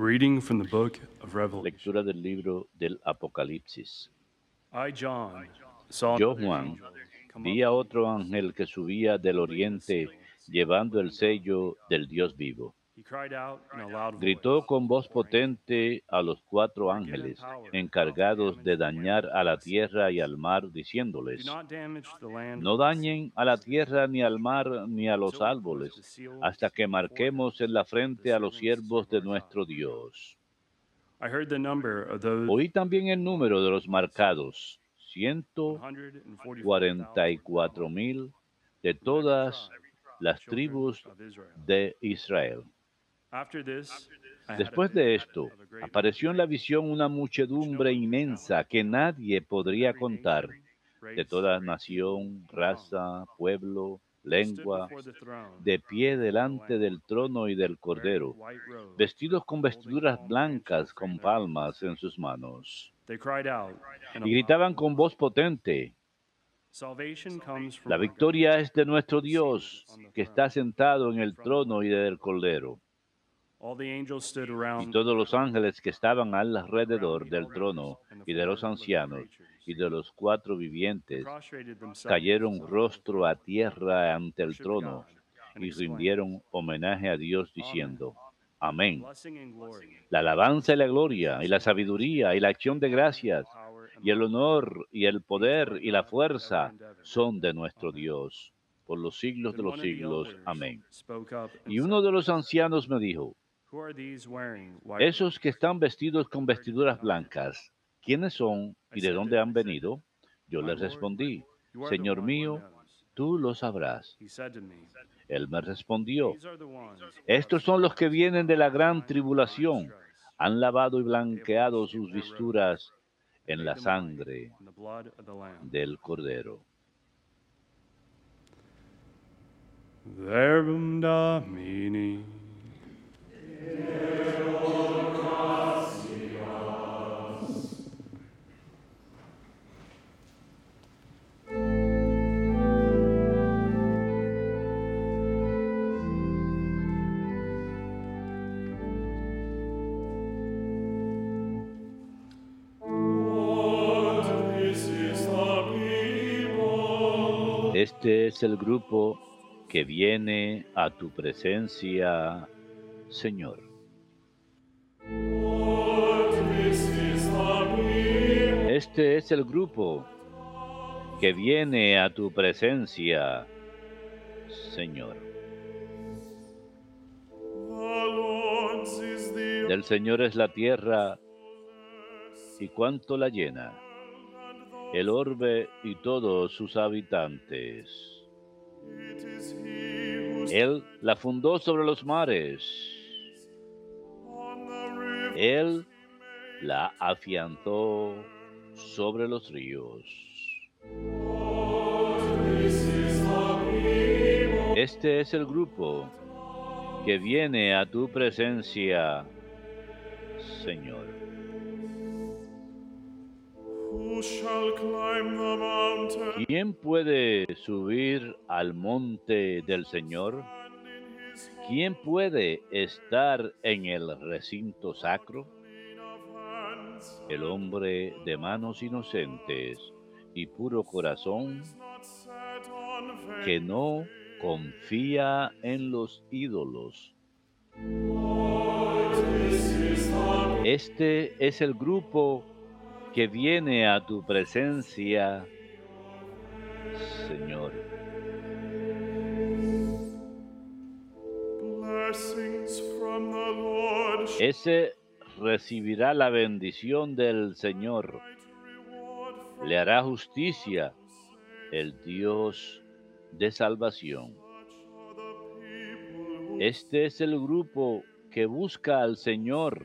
Reading from the book of Revelation. Lectura del libro del Apocalipsis. I, John, saw Yo, Juan, vi a otro ángel que subía del oriente llevando el sello del Dios vivo. Gritó con voz potente a los cuatro ángeles encargados de dañar a la tierra y al mar, Do diciéndoles, no dañen a la tierra ni al mar ni a los árboles, hasta que marquemos en la frente a los siervos de nuestro Dios. Oí también el número de los marcados, ciento 144,000 cuarenta y cuatro mil de todas las tribus de Israel. Después de esto, of a great apareció en la visión una muchedumbre inmensa que nadie podría contar, de toda nación, raza, pueblo, lengua, before the throne, de pie delante del trono y del cordero, vestidos con vestiduras blancas con palmas en sus manos. They cried out in a Y gritaban con voz potente, la victoria es de nuestro Dios, que está sentado en el trono y del cordero. Y todos los ángeles que estaban alrededor del trono y de los ancianos y de los cuatro vivientes cayeron rostro a tierra ante el trono y rindieron homenaje a Dios diciendo, Amén. La alabanza y la gloria y la sabiduría y la acción de gracias y el honor y el poder y la fuerza son de nuestro Dios por los siglos de los one of the siglos. Amén. Y uno said, de los ancianos me dijo, Esos que están vestidos con vestiduras blancas, ¿quiénes son y de dónde han venido? Yo les respondí, Señor mío, knows." tú lo sabrás. Él me respondió, estos son los que vienen de la gran tribulación, han lavado y blanqueado sus vestiduras en la sangre del Cordero. Verbum Domini. Este es el grupo que viene a tu presencia, Señor. Este es el grupo que viene a tu presencia, Señor. Del Señor es la tierra y cuánto la llena, el orbe y todos sus habitantes. Él la fundó sobre los mares. Él la afianzó sobre los ríos. Este es el grupo que viene a tu presencia, Señor. ¿Quién puede subir al monte del Señor? ¿Quién puede estar en el recinto sacro? El hombre de manos inocentes y puro corazón que no confía en los ídolos. Este es el grupo que viene a tu presencia, Señor. Ese recibirá la bendición del Señor. Le hará justicia el Dios de salvación. Este es el grupo que busca al Señor,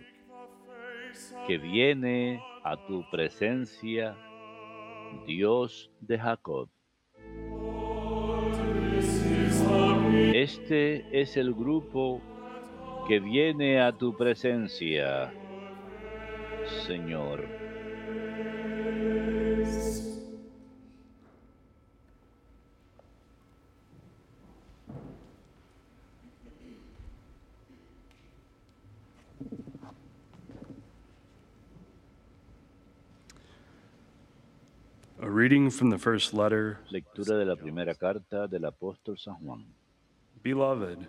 que viene a tu presencia, Dios de Jacob. Este es el grupo que viene a tu presencia, Señor. A reading from the first letter. Lectura de la primera carta del apóstol San Juan. Beloved,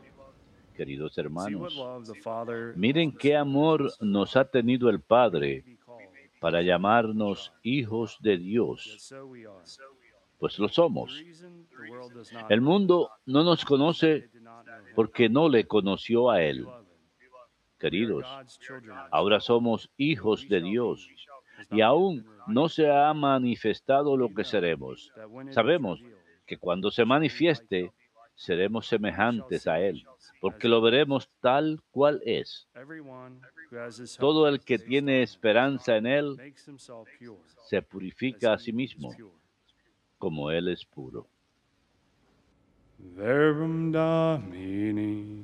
Queridos hermanos, miren qué amor nos ha tenido el Padre para llamarnos hijos de Dios, pues lo somos. El mundo no nos conoce porque no le conoció a Él. Queridos, ahora somos hijos de Dios y aún no se ha manifestado lo que seremos. Sabemos que cuando se manifieste, seremos semejantes a Él, porque lo veremos tal cual es. Todo el que tiene esperanza en Él se purifica a sí is mismo, como Él es puro. Verbum Domini.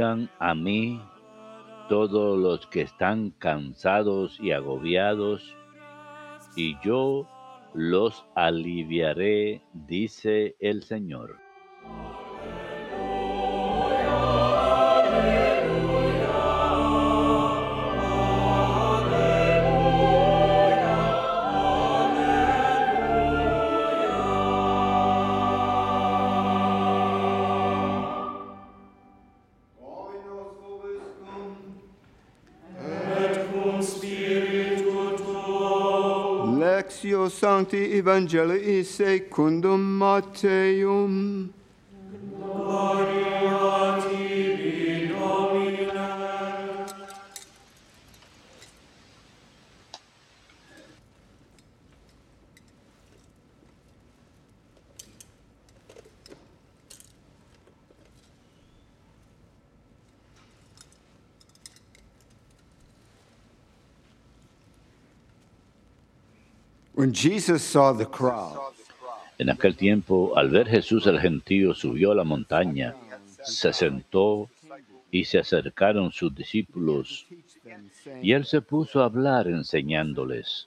A mí todos los que están cansados y agobiados, y yo los aliviaré, dice el Señor. Sancti Evangelii secundum Matteum. En aquel tiempo, al ver Jesús el gentío, subió a la montaña, se sentó y se acercaron sus discípulos, y él se puso a hablar enseñándoles.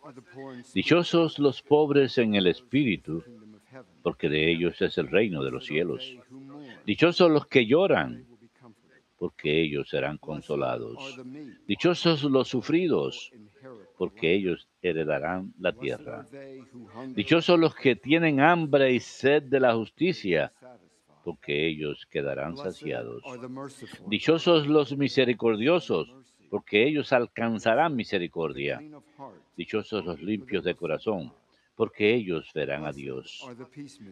Dichosos los pobres en el espíritu, porque de ellos es el reino de los cielos. Dichosos los que lloran, porque ellos serán consolados. Dichosos los sufridos, porque ellos heredarán la tierra. Dichosos los que tienen hambre y sed de la justicia, porque ellos quedarán saciados. Dichosos los misericordiosos, porque ellos alcanzarán misericordia. Dichosos los limpios de corazón, porque ellos verán a Dios.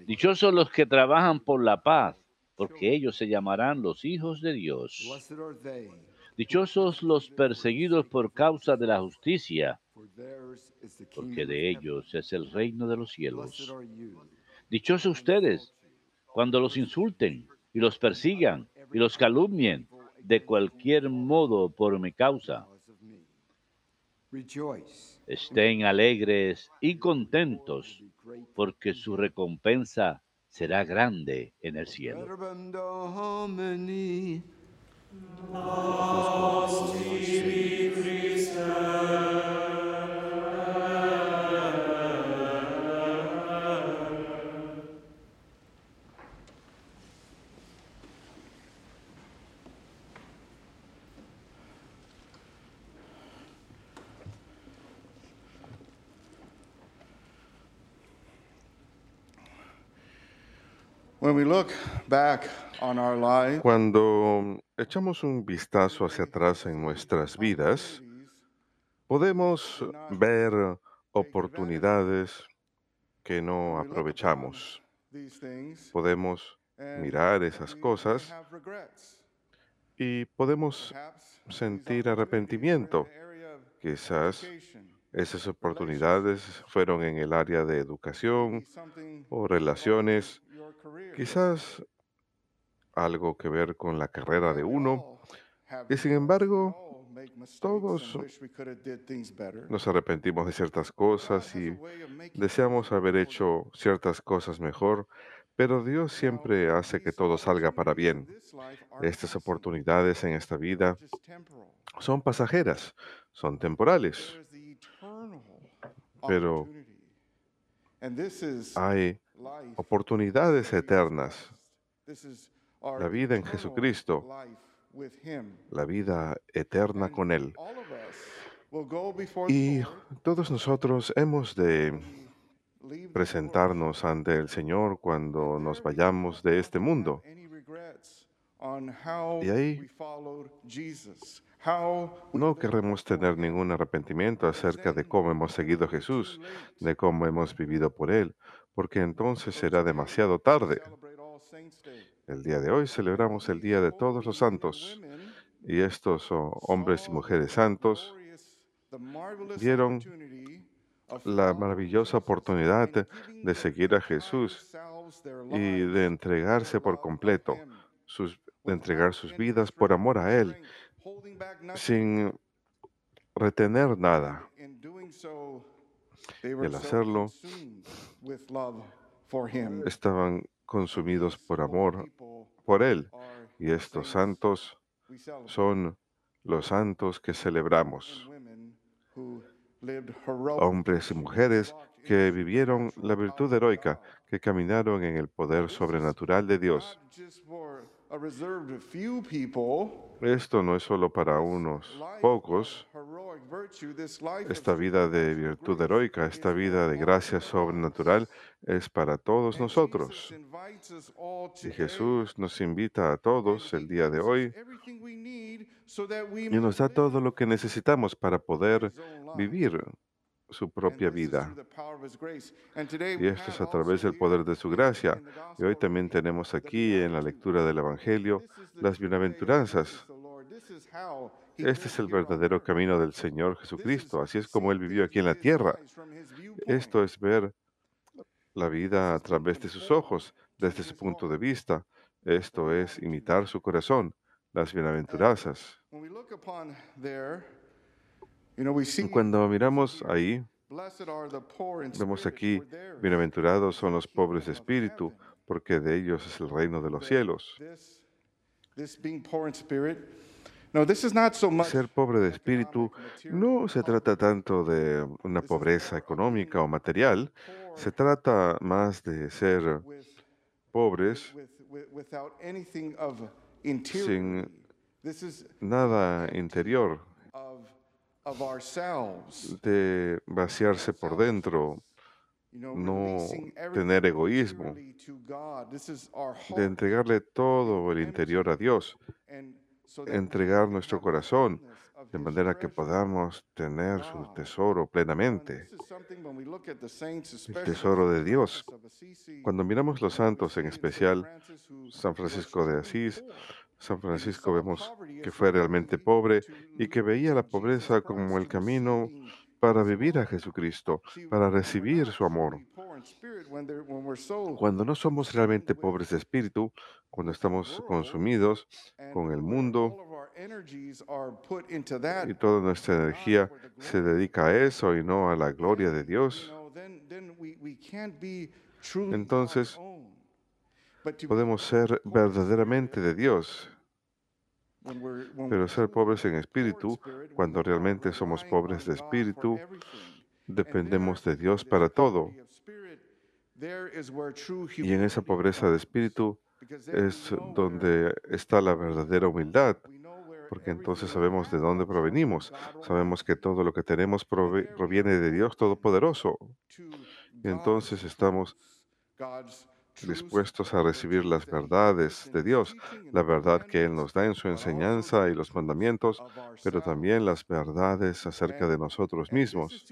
Dichosos los que trabajan por la paz, porque ellos se llamarán los hijos de Dios. Dichosos los perseguidos por causa de la justicia, porque de ellos es el reino de los cielos. Dichosos ustedes cuando los insulten y los persigan y los calumnien de cualquier modo por mi causa. Estén alegres y contentos, porque su recompensa será grande en el cielo. When we look back Cuando echamos un vistazo hacia atrás en nuestras vidas, podemos ver oportunidades que no aprovechamos. Podemos mirar esas cosas y podemos sentir arrepentimiento. Quizás esas oportunidades fueron en el área de educación o relaciones, quizás algo que ver con la carrera de uno. have Y sin embargo, mistakes todos nos arrepentimos de ciertas cosas y deseamos haber hecho ciertas cosas mejor, pero Dios siempre hace que todo salga para bien. Estas oportunidades en esta vida son pasajeras, son temporales, pero hay oportunidades eternas, La vida en Jesucristo, la vida eterna con Él. Y todos nosotros hemos de presentarnos ante el Señor cuando And nos vayamos de este mundo. Y ahí no before tener ningún arrepentimiento acerca de cómo hemos seguido a Jesús, de cómo hemos vivido por Él, porque entonces será demasiado tarde. El día de hoy celebramos el Día de todos los santos y estos hombres y mujeres santos vieron la maravillosa oportunidad de seguir a Jesús y de entregarse por completo, sus, de entregar sus vidas por amor a Él, sin retener nada. Y al hacerlo, Estaban consumidos por amor por Él. Y estos santos son los santos que celebramos, hombres y mujeres que vivieron la virtud heroica, que caminaron en el poder sobrenatural de Dios. Esto no es solo para unos pocos, esta vida de virtud heroica, esta vida de gracia sobrenatural es para todos nosotros. Y Jesús nos invita a todos el día de hoy y nos da todo lo que necesitamos para poder vivir su propia vida. Y esto es a través del poder de su gracia. Y hoy también tenemos aquí en la lectura del Evangelio las bienaventuranzas. Este es el verdadero camino del Señor Jesucristo. Así es como Él vivió aquí en la tierra. Esto es ver la vida a través de sus ojos, desde su punto de vista. Esto es imitar su corazón, las bienaventuranzas. Cuando miramos ahí, vemos aquí, bienaventurados son los pobres de espíritu, porque de ellos es el reino de los cielos. Ser pobre de espíritu no se trata tanto de una pobreza económica o material, se trata más de ser pobres sin nada interior, de vaciarse por dentro, no tener egoísmo, de entregarle todo el interior a Dios, entregar nuestro corazón, de manera que podamos tener su tesoro plenamente, el tesoro de Dios. Cuando miramos los santos, en especial San Francisco de Asís, San Francisco vemos que fue realmente pobre y que veía la pobreza como el camino para vivir a Jesucristo, para recibir su amor. Cuando no somos realmente pobres de espíritu, cuando estamos consumidos con el mundo y toda nuestra energía se dedica a eso y no a la gloria de Dios, entonces podemos ser verdaderamente de Dios. Pero ser pobres en espíritu, cuando realmente somos pobres de espíritu, dependemos de Dios para todo. Y en esa pobreza de espíritu es donde está la verdadera humildad, porque entonces sabemos de dónde provenimos, sabemos que todo lo que tenemos proviene de Dios Todopoderoso. Y entonces estamos dispuestos a recibir las verdades de Dios, la verdad que Él nos da en su enseñanza y los mandamientos, pero también las verdades acerca de nosotros mismos.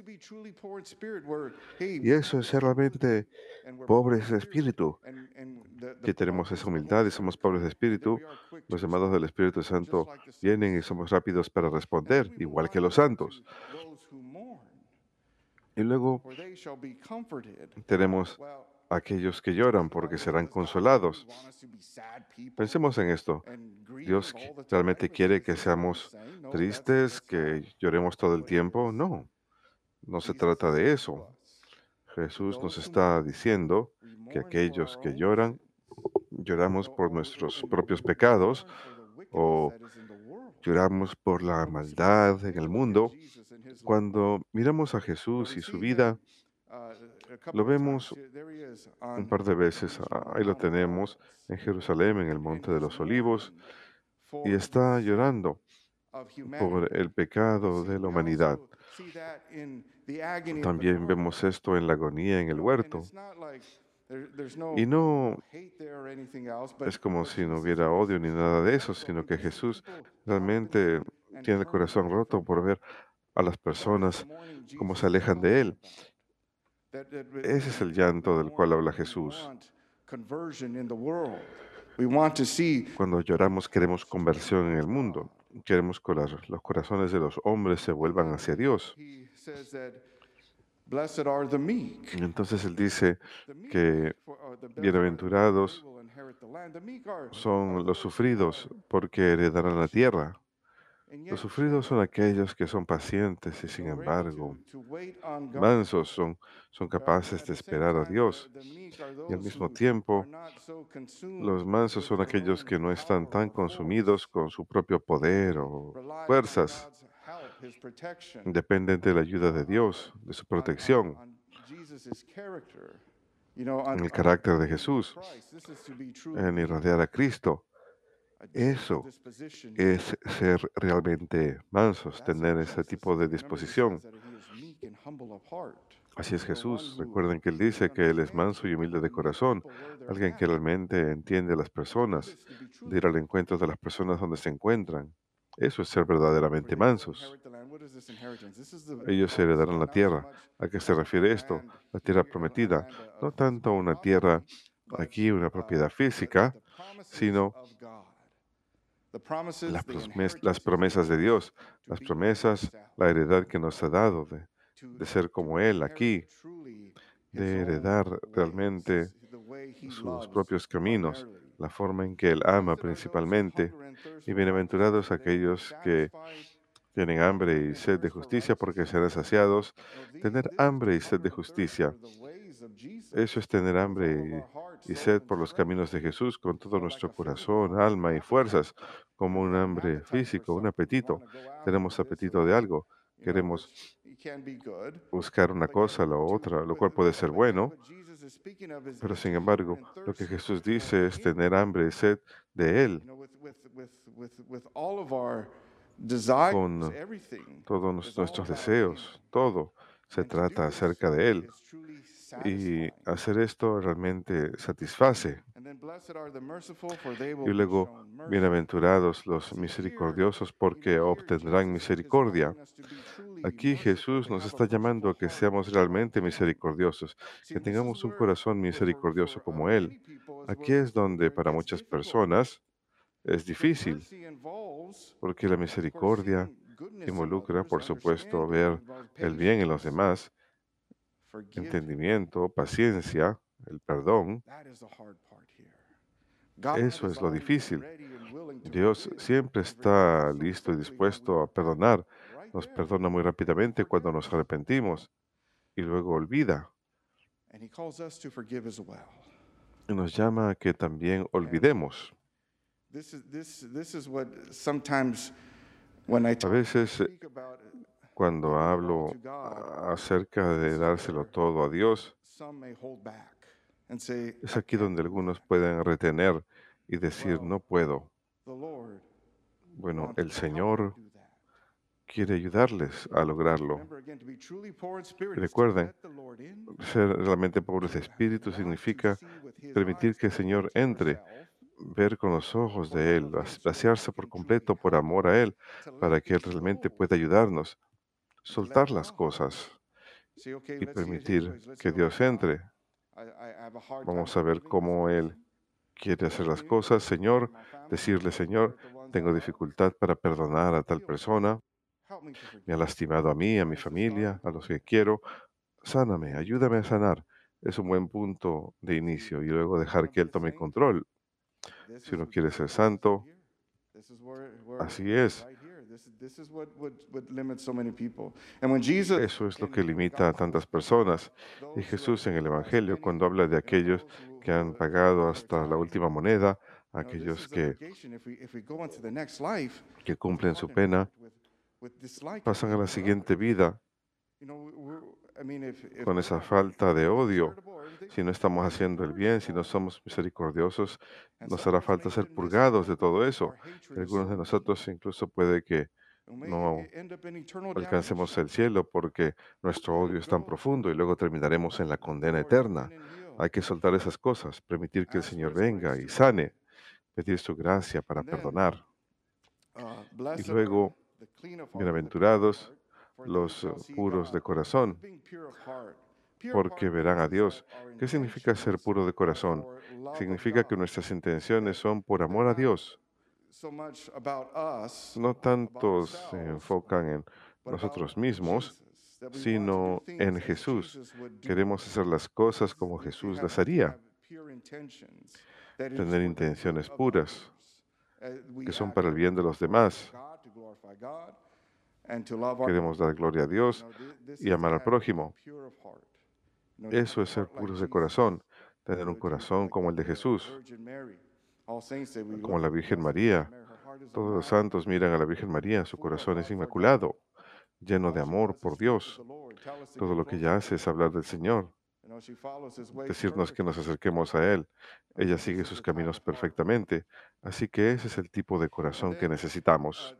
Y eso es ser realmente pobres de espíritu, que tenemos esa humildad y somos pobres de espíritu. Los llamados del Espíritu Santo vienen y somos rápidos para responder, igual que los santos. Y luego tenemos aquellos que lloran porque serán consolados. Pensemos en esto. ¿Dios realmente quiere que seamos tristes, que lloremos todo el tiempo? No, no se trata de eso. Jesús nos está diciendo que aquellos que lloran, lloramos por nuestros propios pecados o lloramos por la maldad en el mundo. Cuando miramos a Jesús y su vida, lo vemos un par de veces. ah, Ahí lo tenemos en Jerusalén, en el Monte de los Olivos, y está llorando por el pecado de la humanidad. También vemos esto en la agonía en el huerto. Y no es como si no hubiera odio ni nada de eso, sino que Jesús realmente tiene el corazón roto por ver a las personas cómo se alejan de Él. Ese es el llanto del cual habla Jesús. Cuando lloramos queremos conversión en el mundo. Queremos que los corazones de los hombres se vuelvan hacia Dios. Entonces Él dice que bienaventurados son los sufridos porque heredarán la tierra. Los sufridos son aquellos que son pacientes y sin embargo mansos, son, son capaces de esperar a Dios. Y al mismo tiempo, Los mansos son aquellos que no están tan consumidos con su propio poder o fuerzas. Dependen de la ayuda de Dios, de su protección, en el carácter de Jesús, en irradiar a Cristo. Eso es ser realmente mansos, tener ese tipo de disposición. Así es Jesús. Recuerden que Él dice que Él es manso y humilde de corazón, alguien que realmente entiende a las personas, de ir al encuentro de las personas donde se encuentran. Eso es ser verdaderamente mansos. Ellos heredarán la tierra. ¿A qué se refiere esto? La tierra prometida. No tanto una tierra aquí, una propiedad física, sino las, promes- las promesas de Dios, las promesas, la heredad que nos ha dado de ser como Él aquí, de heredar realmente sus propios caminos, la forma en que Él ama principalmente. Y bienaventurados aquellos que tienen hambre y sed de justicia porque serán saciados. Tener hambre y sed de justicia, eso es tener hambre y, y sed por los caminos de Jesús con todo nuestro corazón, alma y fuerzas, como un hambre físico, un apetito. Tenemos apetito de algo, queremos buscar una cosa, la otra, lo cual puede ser bueno, pero sin embargo, lo que Jesús dice es tener hambre y sed de Él, con todos nuestros deseos, todo se trata acerca de Él. Y hacer esto realmente satisface. Y luego, bienaventurados los misericordiosos porque obtendrán misericordia. Aquí Jesús nos está llamando a que seamos realmente misericordiosos, que tengamos un corazón misericordioso como Él. Aquí es donde para muchas personas es difícil, porque la misericordia involucra, por supuesto, ver el bien en los demás, entendimiento, paciencia, el perdón. Eso es lo difícil. Dios siempre está listo y dispuesto a perdonar. Nos perdona muy rápidamente cuando nos arrepentimos y luego olvida. Y nos llama a que también olvidemos. A veces eh, cuando hablo acerca de dárselo todo a Dios, es aquí donde algunos pueden retener y decir, no puedo. Bueno, el Señor quiere ayudarles a lograrlo. Recuerden, Ser realmente pobres de espíritu significa permitir que el Señor entre, ver con los ojos de Él, vac- vaciarse por completo por amor a Él, para que Él realmente pueda ayudarnos, soltar las cosas y permitir que Dios entre. Vamos a ver cómo Él quiere hacer las cosas. Señor, decirle, Señor, tengo dificultad para perdonar a tal persona, me ha lastimado a mí, a mi familia, a los que quiero. Sáname, ayúdame a sanar. Es un buen punto de inicio y luego dejar que Él tome control. Si uno quiere ser santo, así es. Eso es lo que limita a tantas personas. Y Jesús en el Evangelio, cuando habla de aquellos que han pagado hasta la última moneda, aquellos que, que cumplen su pena, pasan a la siguiente vida con esa falta de odio. Si no estamos haciendo el bien, si no somos misericordiosos, nos hará falta ser purgados de todo eso. Algunos de nosotros incluso puede que no alcancemos el cielo porque nuestro odio es tan profundo y luego terminaremos en la condena eterna. Hay que soltar esas cosas, permitir que el Señor venga y sane, pedir su gracia para perdonar. Y luego, bienaventurados los eh, puros de corazón, porque verán a Dios. ¿Qué significa ser puro de corazón? Significa que nuestras intenciones son por amor a Dios. No tanto se enfocan en nosotros mismos, sino en Jesús. Queremos hacer las cosas como Jesús las haría, tener intenciones puras, que son para el bien de los demás. Queremos dar gloria a Dios y amar al prójimo. Eso es ser puros de corazón, tener un corazón como el de Jesús, como la Virgen María. Todos los santos miran a la Virgen María, su corazón es inmaculado, lleno de amor por Dios. Todo lo que ella hace es hablar del Señor, decirnos que nos acerquemos a Él. Ella sigue sus caminos perfectamente, así que ese es el tipo de corazón que necesitamos.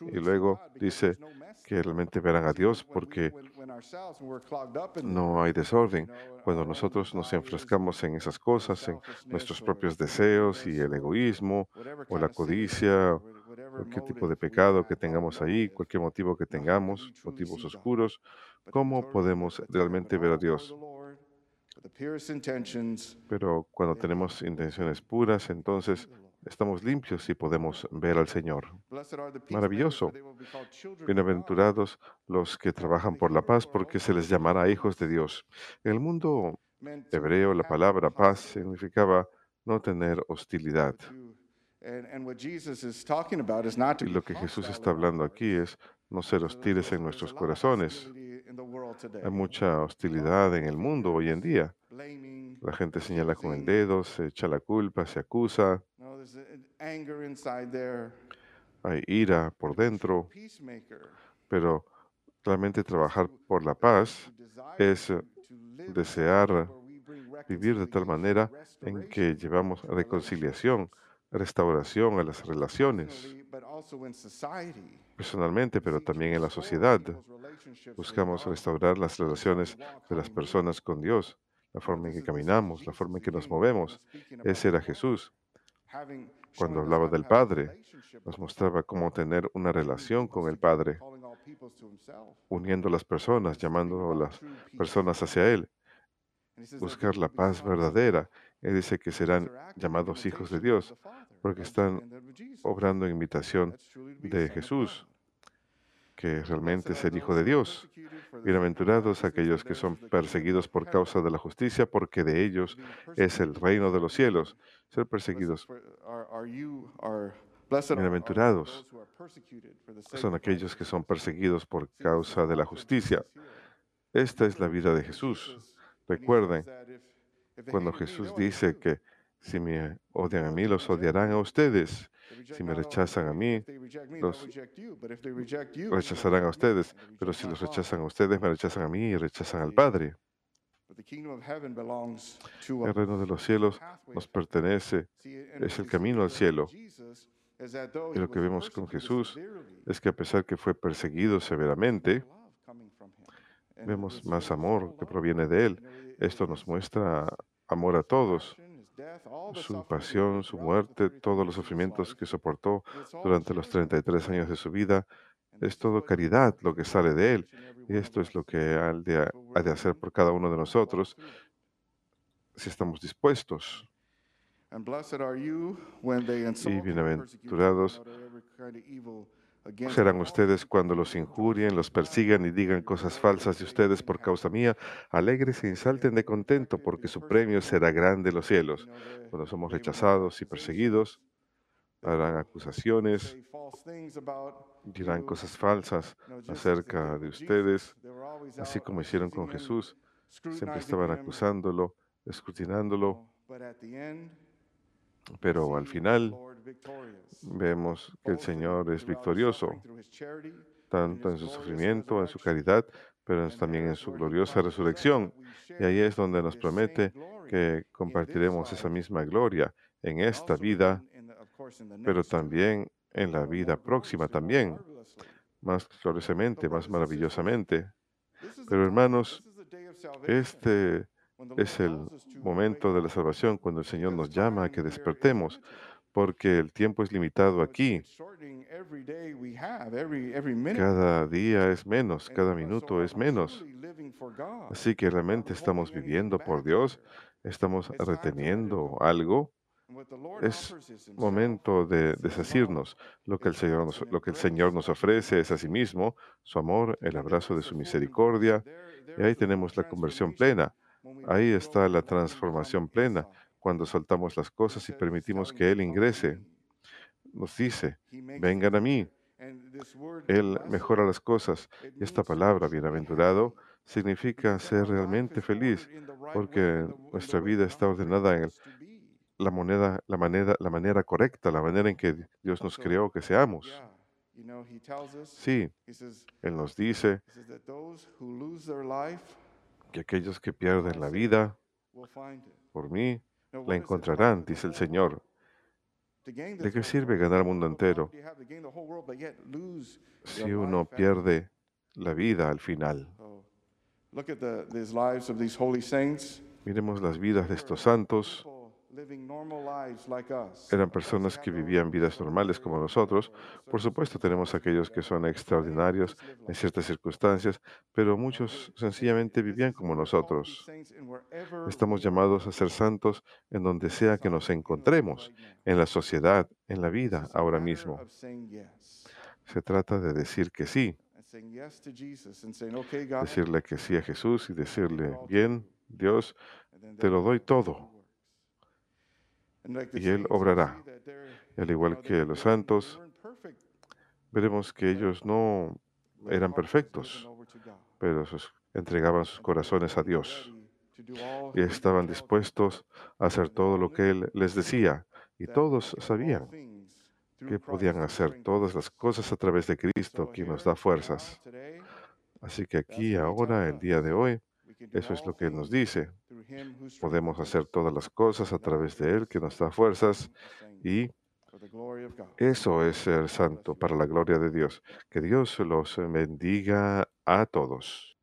Y luego dice que realmente verán a Dios porque no hay desorden. Cuando nosotros nos enfrescamos en esas cosas, en nuestros propios deseos y el egoísmo o la codicia, cualquier tipo de pecado que tengamos ahí, cualquier motivo que tengamos, motivos oscuros, ¿cómo podemos realmente ver a Dios? Pero cuando tenemos intenciones puras, entonces estamos limpios y podemos ver al Señor. Maravilloso. Bienaventurados los que trabajan por la paz, porque se les llamará hijos de Dios. En el mundo hebreo, la palabra paz significaba no tener hostilidad. Y lo que Jesús está hablando aquí es no ser hostiles en nuestros corazones. Hay mucha hostilidad en el mundo hoy en día. La gente señala con el dedo, se echa la culpa, se acusa, hay ira por dentro, pero realmente trabajar por la paz es eh, desear vivir de tal manera en que llevamos reconciliación, restauración a las relaciones, personalmente, pero también en la sociedad. Buscamos restaurar las relaciones de las personas con Dios, la forma en que caminamos, la forma en que nos movemos. Ese era Jesús. Cuando hablaba del Padre, nos mostraba cómo tener una relación con el Padre, uniendo a las personas, llamando a las personas hacia Él, buscar la paz verdadera. Él dice que serán llamados hijos de Dios porque están obrando en imitación de Jesús, que realmente es el Hijo de Dios. Bienaventurados aquellos que son perseguidos por causa de la justicia, porque de ellos es el reino de los cielos. Ser perseguidos. Bienaventurados son aquellos que son perseguidos por causa de la justicia. Esta es la vida de Jesús. Recuerden, cuando Jesús dice que si me odian a mí, los odiarán a ustedes. Si me rechazan a mí, los rechazarán a ustedes. Pero si los rechazan a ustedes, me rechazan a mí y rechazan al Padre. El reino de los cielos nos pertenece, es el camino al cielo. Y lo que vemos con Jesús es que a pesar que fue perseguido severamente, Vemos más amor que proviene de Él. Esto nos muestra amor a todos. Su pasión, su muerte, todos los sufrimientos que soportó durante los 33 años de su vida, es todo caridad lo que sale de Él. Y esto es lo que ha de, ha de hacer por cada uno de nosotros si estamos dispuestos. Y bienaventurados serán ustedes cuando los injurien, los persigan y digan cosas falsas de ustedes por causa mía. Alegres y salten de contento, porque su premio será grande en los cielos. Cuando somos rechazados y perseguidos, harán acusaciones, dirán cosas falsas acerca de ustedes, así como hicieron con Jesús. Siempre estaban acusándolo, escrutinándolo, pero al final vemos que el Señor es victorioso, tanto en su sufrimiento, en su caridad, pero también en su gloriosa resurrección. Y ahí es donde nos promete que compartiremos esa misma gloria en esta vida, pero también en la vida próxima también, más gloriosamente, más maravillosamente. Pero hermanos, este es el momento de la salvación cuando el Señor nos llama a que despertemos, porque el tiempo es limitado aquí. Cada día es menos, cada minuto es menos. Así que realmente estamos viviendo por Dios, estamos reteniendo algo. Es momento de desasirnos. Lo que, el Señor nos, lo que el Señor nos ofrece es a sí mismo, su amor, el abrazo de su misericordia. Y ahí tenemos la conversión plena. Ahí está la transformación plena, cuando soltamos las cosas y permitimos que Él ingrese. Nos dice, vengan a mí. Él mejora las cosas. Y esta palabra, bienaventurado, significa ser realmente feliz, porque nuestra vida está ordenada en la, moneda, la, manera, la manera correcta, la manera en que Dios nos creó que seamos. Sí, Él nos dice que aquellos que pierden la vida por mí la encontrarán, dice el Señor. ¿De qué sirve ganar el mundo entero si uno pierde la vida al final? Miremos las vidas de estos santos eran personas que vivían vidas normales como nosotros. Por supuesto, tenemos aquellos que son extraordinarios en ciertas circunstancias, pero muchos sencillamente vivían como nosotros. Estamos llamados a ser santos en donde sea que nos encontremos, en la sociedad, en la vida, ahora mismo. Se trata de decir que sí, decirle que sí a Jesús y decirle, bien, Dios, te lo doy todo y Él obrará. al igual que los santos, veremos que ellos no eran perfectos, pero entregaban sus corazones a Dios y estaban dispuestos a hacer todo lo que Él les decía. Y todos sabían que podían hacer todas las cosas a través de Cristo, quien nos da fuerzas. Así que aquí, ahora, el día de hoy, eso es lo que Él nos dice. Podemos hacer todas las cosas a través de Él que nos da fuerzas y eso es ser santo para la gloria de Dios. Que Dios los bendiga a todos.